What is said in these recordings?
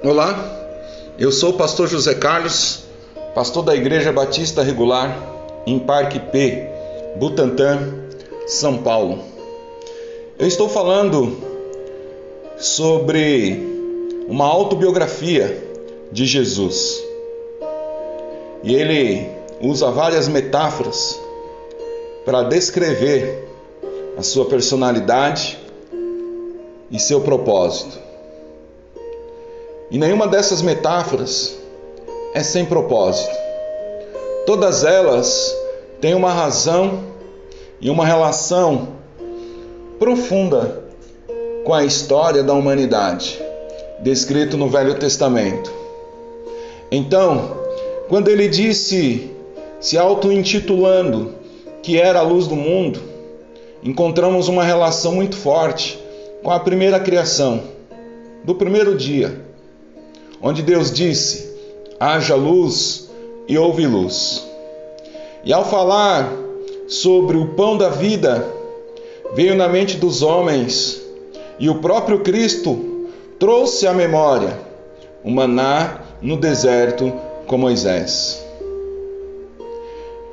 Olá, eu sou o pastor José Carlos, pastor da Igreja Batista Regular em Parque P, Butantã, São Paulo. Eu estou falando sobre uma autobiografia de Jesus. E ele usa várias metáforas para descrever a sua personalidade e seu propósito. E nenhuma dessas metáforas é sem propósito. Todas elas têm uma razão e uma relação profunda com a história da humanidade, descrito no Velho Testamento. Então, quando ele disse, se auto-intitulando, que era a luz do mundo, encontramos uma relação muito forte com a primeira criação, do primeiro dia onde Deus disse: haja luz e houve luz. E ao falar sobre o pão da vida, veio na mente dos homens, e o próprio Cristo trouxe à memória o maná no deserto com Moisés.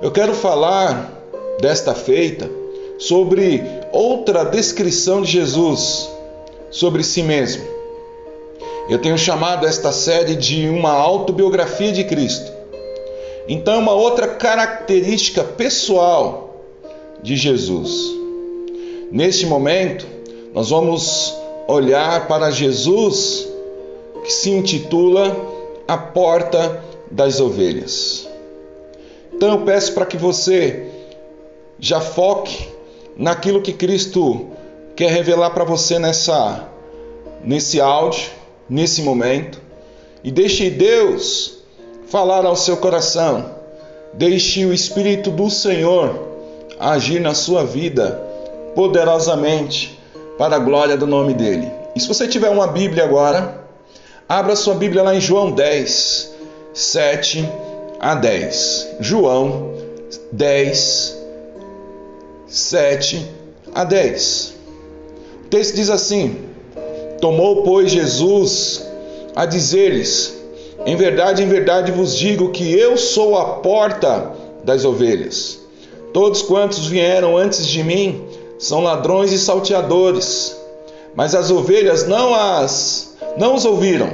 Eu quero falar desta feita sobre outra descrição de Jesus sobre si mesmo. Eu tenho chamado esta série de uma autobiografia de Cristo. Então, uma outra característica pessoal de Jesus. Neste momento, nós vamos olhar para Jesus que se intitula A Porta das Ovelhas. Então, eu peço para que você já foque naquilo que Cristo quer revelar para você nessa nesse áudio nesse momento e deixe Deus falar ao seu coração. Deixe o Espírito do Senhor agir na sua vida poderosamente para a glória do nome dele. E se você tiver uma Bíblia agora, abra sua Bíblia lá em João 10, 7 a 10. João 10, 7 a 10. O texto diz assim: Tomou, pois, Jesus a dizer-lhes: Em verdade, em verdade vos digo que eu sou a porta das ovelhas. Todos quantos vieram antes de mim são ladrões e salteadores, mas as ovelhas não as não os ouviram.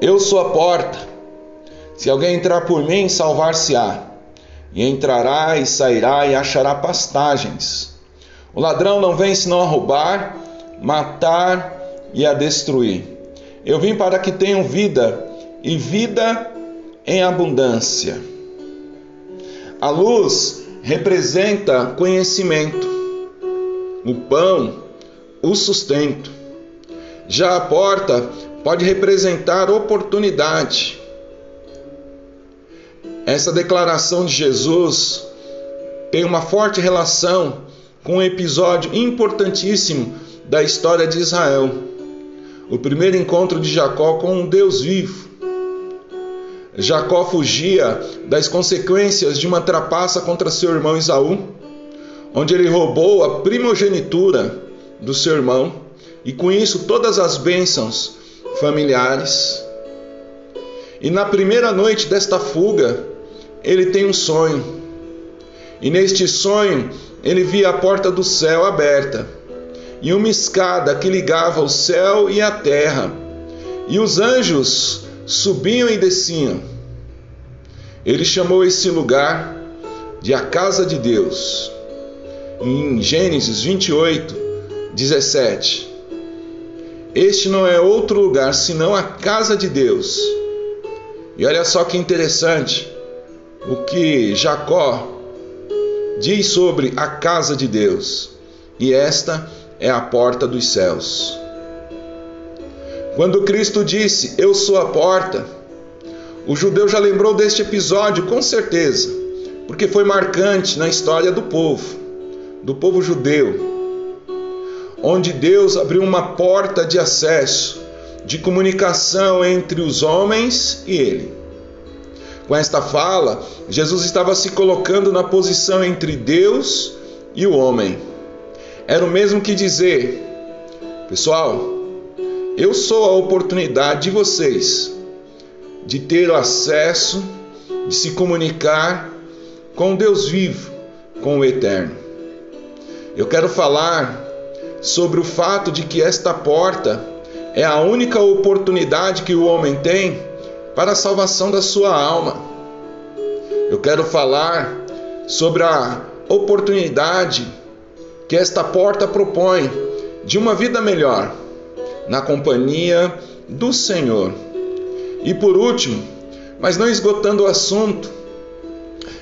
Eu sou a porta. Se alguém entrar por mim, salvar-se-á, e entrará e sairá e achará pastagens. O ladrão não vem senão a roubar, matar e a destruir. Eu vim para que tenham vida e vida em abundância. A luz representa conhecimento, o pão, o sustento. Já a porta pode representar oportunidade. Essa declaração de Jesus tem uma forte relação com um episódio importantíssimo da história de Israel. O primeiro encontro de Jacó com um Deus vivo. Jacó fugia das consequências de uma trapaça contra seu irmão Isaú, onde ele roubou a primogenitura do seu irmão e com isso todas as bênçãos familiares. E na primeira noite desta fuga, ele tem um sonho. E neste sonho, ele via a porta do céu aberta e uma escada que ligava o céu e a terra, e os anjos subiam e desciam. Ele chamou esse lugar de a casa de Deus. Em Gênesis 28, 17. Este não é outro lugar senão a casa de Deus. E olha só que interessante o que Jacó diz sobre a casa de Deus. E esta é a porta dos céus. Quando Cristo disse: Eu sou a porta, o judeu já lembrou deste episódio com certeza, porque foi marcante na história do povo, do povo judeu, onde Deus abriu uma porta de acesso, de comunicação entre os homens e Ele. Com esta fala, Jesus estava se colocando na posição entre Deus e o homem era o mesmo que dizer: Pessoal, Eu sou a oportunidade de vocês de ter acesso, de se comunicar com Deus vivo, com o eterno. Eu quero falar sobre o fato de que esta porta é a única oportunidade que o homem tem para a salvação da sua alma. Eu quero falar sobre a oportunidade que esta porta propõe de uma vida melhor na companhia do Senhor. E por último, mas não esgotando o assunto,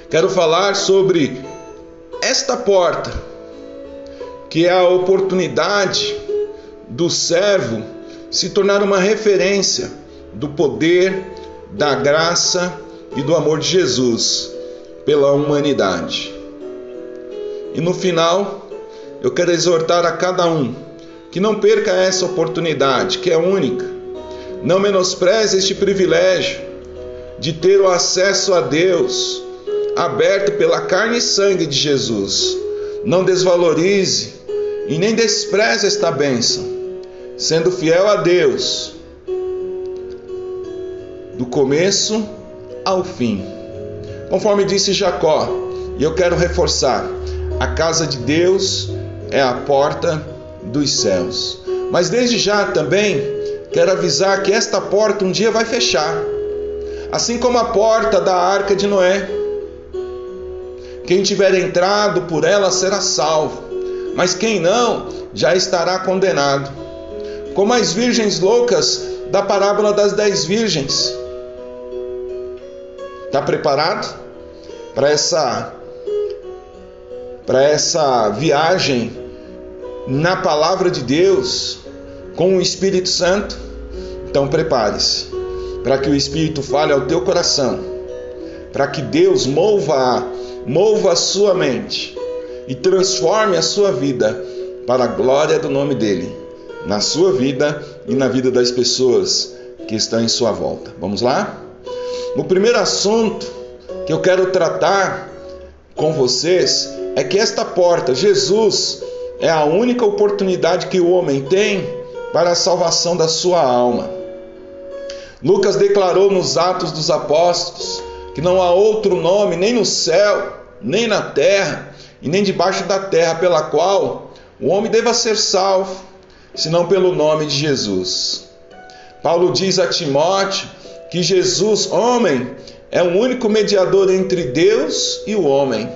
quero falar sobre esta porta, que é a oportunidade do servo se tornar uma referência do poder, da graça e do amor de Jesus pela humanidade. E no final, eu quero exortar a cada um que não perca essa oportunidade, que é única. Não menospreze este privilégio de ter o acesso a Deus aberto pela carne e sangue de Jesus. Não desvalorize e nem despreze esta bênção, sendo fiel a Deus do começo ao fim. Conforme disse Jacó, e eu quero reforçar: a casa de Deus é a porta dos céus. Mas desde já também quero avisar que esta porta um dia vai fechar, assim como a porta da arca de Noé. Quem tiver entrado por ela será salvo, mas quem não já estará condenado. Como as virgens loucas da parábola das dez virgens. Está preparado para essa para essa viagem na palavra de Deus com o Espírito Santo, então prepare-se para que o Espírito fale ao teu coração, para que Deus mova, mova a sua mente e transforme a sua vida para a glória do nome dele, na sua vida e na vida das pessoas que estão em sua volta. Vamos lá? O primeiro assunto que eu quero tratar com vocês é que esta porta, Jesus, é a única oportunidade que o homem tem para a salvação da sua alma. Lucas declarou nos Atos dos Apóstolos que não há outro nome, nem no céu, nem na terra, e nem debaixo da terra, pela qual o homem deva ser salvo, senão pelo nome de Jesus. Paulo diz a Timóteo que Jesus, homem, é o único mediador entre Deus e o homem.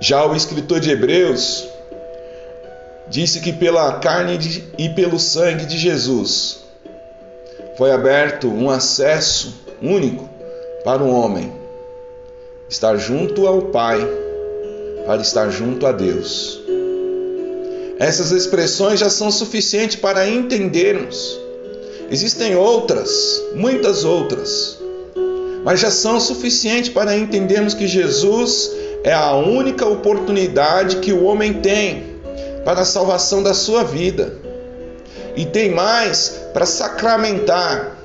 Já o escritor de Hebreus disse que pela carne e pelo sangue de Jesus foi aberto um acesso único para o homem estar junto ao Pai, para estar junto a Deus. Essas expressões já são suficientes para entendermos. Existem outras, muitas outras, mas já são suficientes para entendermos que Jesus é a única oportunidade que o homem tem para a salvação da sua vida. E tem mais para sacramentar.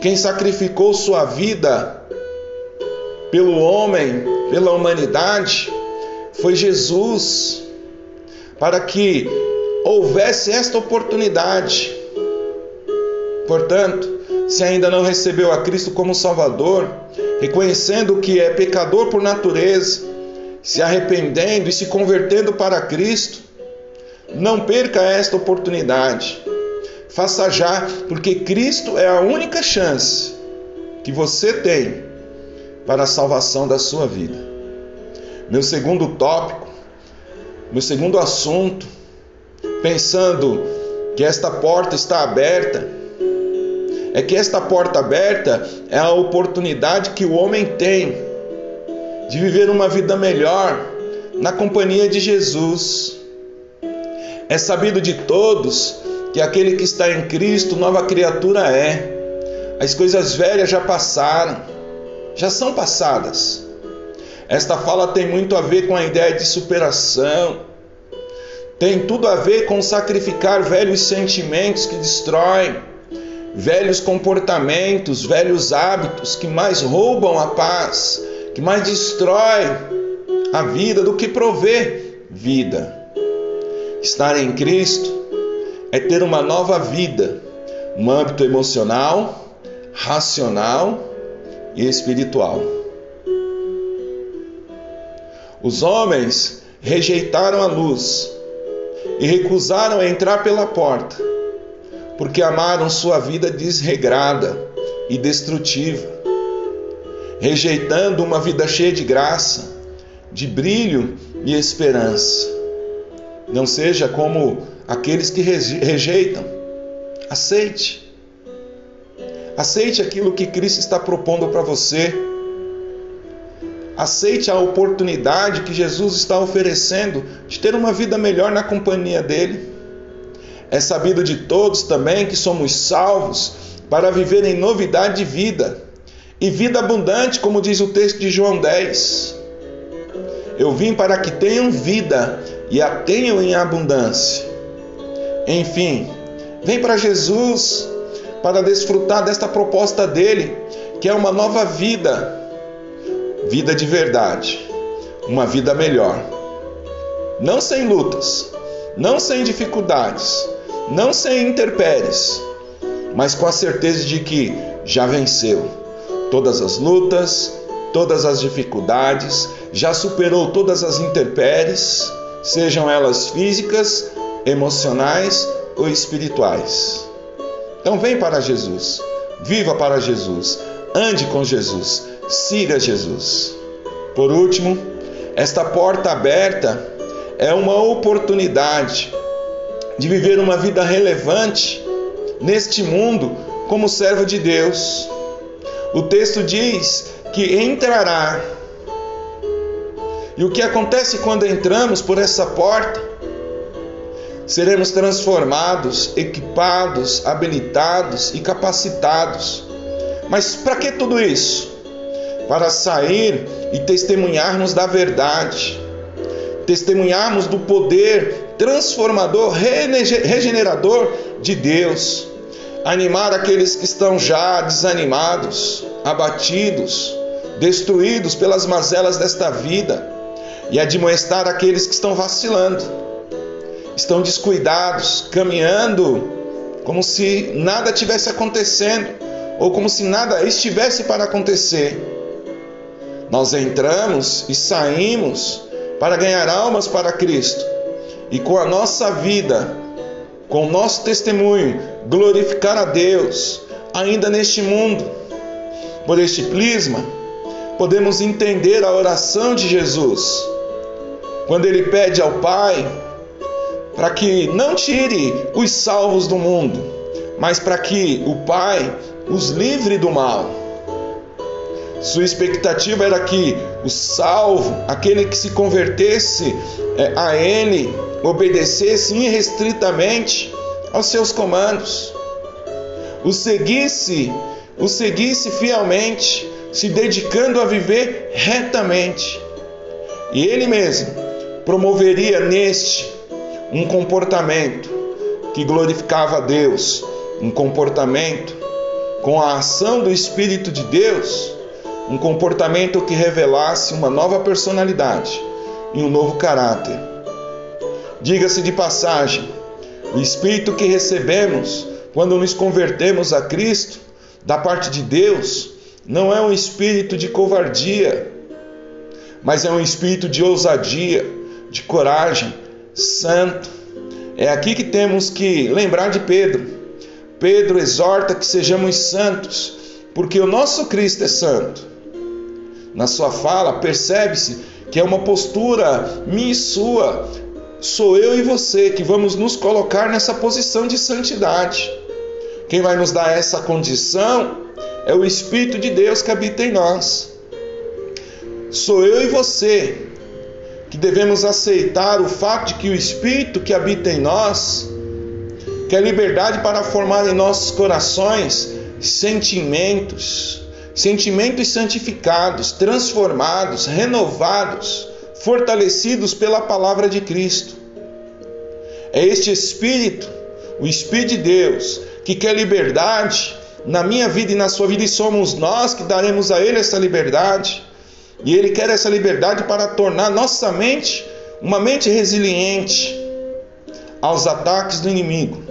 Quem sacrificou sua vida pelo homem, pela humanidade, foi Jesus, para que houvesse esta oportunidade. Portanto, se ainda não recebeu a Cristo como Salvador, reconhecendo que é pecador por natureza, se arrependendo e se convertendo para Cristo, não perca esta oportunidade. Faça já, porque Cristo é a única chance que você tem para a salvação da sua vida. Meu segundo tópico, meu segundo assunto, pensando que esta porta está aberta, é que esta porta aberta é a oportunidade que o homem tem de viver uma vida melhor na companhia de Jesus. É sabido de todos que aquele que está em Cristo, nova criatura é. As coisas velhas já passaram, já são passadas. Esta fala tem muito a ver com a ideia de superação, tem tudo a ver com sacrificar velhos sentimentos que destroem, velhos comportamentos, velhos hábitos que mais roubam a paz, que mais destrói a vida do que provê vida. Estar em Cristo é ter uma nova vida no âmbito emocional, racional e espiritual. Os homens rejeitaram a luz e recusaram entrar pela porta, porque amaram sua vida desregrada e destrutiva, rejeitando uma vida cheia de graça, de brilho e esperança. Não seja como aqueles que rejeitam. Aceite. Aceite aquilo que Cristo está propondo para você. Aceite a oportunidade que Jesus está oferecendo de ter uma vida melhor na companhia dele. É sabido de todos também que somos salvos para viver em novidade de vida e vida abundante, como diz o texto de João 10. Eu vim para que tenham vida e a tenham em abundância. Enfim, vem para Jesus para desfrutar desta proposta dele, que é uma nova vida, vida de verdade, uma vida melhor. Não sem lutas, não sem dificuldades, não sem interpéries, mas com a certeza de que já venceu todas as lutas, todas as dificuldades, já superou todas as intempéries, sejam elas físicas, emocionais ou espirituais. Então vem para Jesus, viva para Jesus, ande com Jesus, siga Jesus. Por último, esta porta aberta é uma oportunidade de viver uma vida relevante neste mundo como servo de Deus. O texto diz que entrará. E o que acontece quando entramos por essa porta? Seremos transformados, equipados, habilitados e capacitados. Mas para que tudo isso? Para sair e testemunharmos da verdade, testemunharmos do poder transformador, regenerador de Deus, animar aqueles que estão já desanimados, abatidos, destruídos pelas mazelas desta vida e admoestar aqueles que estão vacilando, estão descuidados, caminhando como se nada tivesse acontecendo ou como se nada estivesse para acontecer. Nós entramos e saímos para ganhar almas para Cristo e com a nossa vida, com nosso testemunho, glorificar a Deus ainda neste mundo. Por este prisma, podemos entender a oração de Jesus, quando ele pede ao Pai para que não tire os salvos do mundo, mas para que o Pai os livre do mal. Sua expectativa era que o salvo, aquele que se convertesse é, a Ele, obedecesse irrestritamente aos seus comandos, o seguisse, o seguisse fielmente, se dedicando a viver retamente. E ele mesmo promoveria neste um comportamento que glorificava a Deus, um comportamento com a ação do Espírito de Deus, um comportamento que revelasse uma nova personalidade e um novo caráter. Diga-se de passagem, o Espírito que recebemos quando nos convertemos a Cristo, da parte de Deus, não é um espírito de covardia, mas é um espírito de ousadia, de coragem, santo. É aqui que temos que lembrar de Pedro. Pedro exorta que sejamos santos, porque o nosso Cristo é santo. Na sua fala, percebe-se que é uma postura minha e sua sou eu e você que vamos nos colocar nessa posição de santidade. Quem vai nos dar essa condição é o Espírito de Deus que habita em nós. Sou eu e você que devemos aceitar o fato de que o Espírito que habita em nós quer liberdade para formar em nossos corações sentimentos, sentimentos santificados, transformados, renovados fortalecidos pela palavra de Cristo. É este Espírito, o Espírito de Deus, que quer liberdade na minha vida e na sua vida, e somos nós que daremos a Ele essa liberdade. E Ele quer essa liberdade para tornar nossa mente uma mente resiliente aos ataques do inimigo,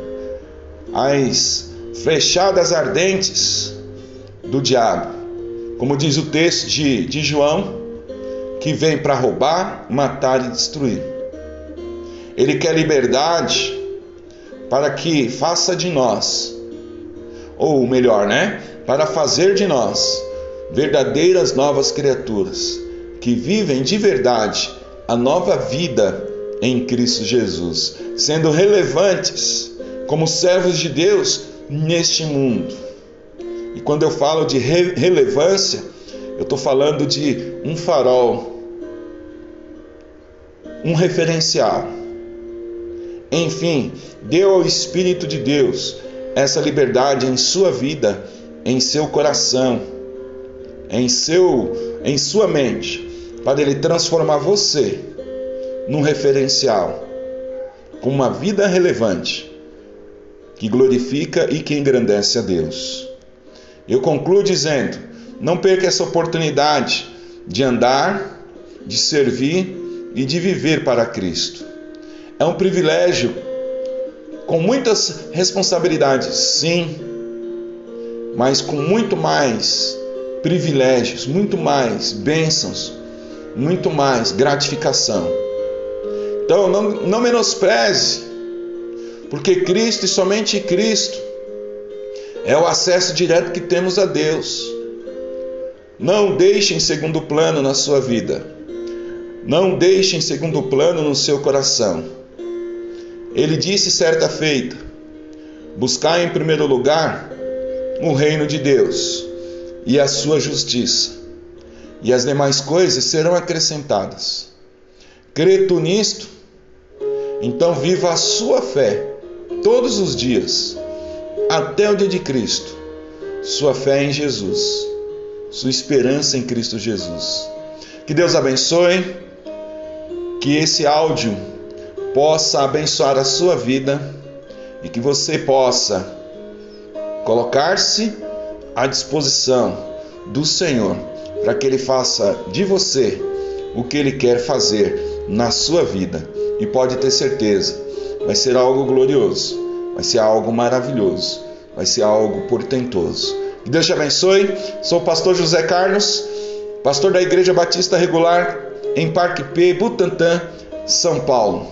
as flechadas ardentes do diabo. Como diz o texto de, de João, que vem para roubar, matar e destruir. Ele quer liberdade para que faça de nós, ou melhor, né? Para fazer de nós verdadeiras novas criaturas que vivem de verdade a nova vida em Cristo Jesus, sendo relevantes como servos de Deus neste mundo. E quando eu falo de re relevância, eu estou falando de um farol, um referencial. Enfim, deu ao Espírito de Deus essa liberdade em sua vida, em seu coração, em seu em sua mente, para ele transformar você num referencial, com uma vida relevante, que glorifica e que engrandece a Deus. Eu concluo dizendo: não perca essa oportunidade de andar, de servir e de viver para Cristo. É um privilégio com muitas responsabilidades, sim, mas com muito mais privilégios, muito mais bênçãos, muito mais gratificação. Então não, não menospreze, porque Cristo e somente Cristo é o acesso direto que temos a Deus. Não deixe em segundo plano na sua vida. Não deixe em segundo plano no seu coração. Ele disse certa feita: Buscar em primeiro lugar o reino de Deus e a sua justiça, e as demais coisas serão acrescentadas. Crê tu nisto? Então viva a sua fé todos os dias, até o dia de Cristo. Sua fé em Jesus, sua esperança em Cristo Jesus. Que Deus abençoe, que esse áudio possa abençoar a sua vida e que você possa colocar-se à disposição do Senhor para que Ele faça de você o que Ele quer fazer na sua vida. E pode ter certeza, vai ser algo glorioso, vai ser algo maravilhoso, vai ser algo portentoso. Que Deus te abençoe. Sou o pastor José Carlos, pastor da Igreja Batista Regular em Parque P, Butantã, São Paulo.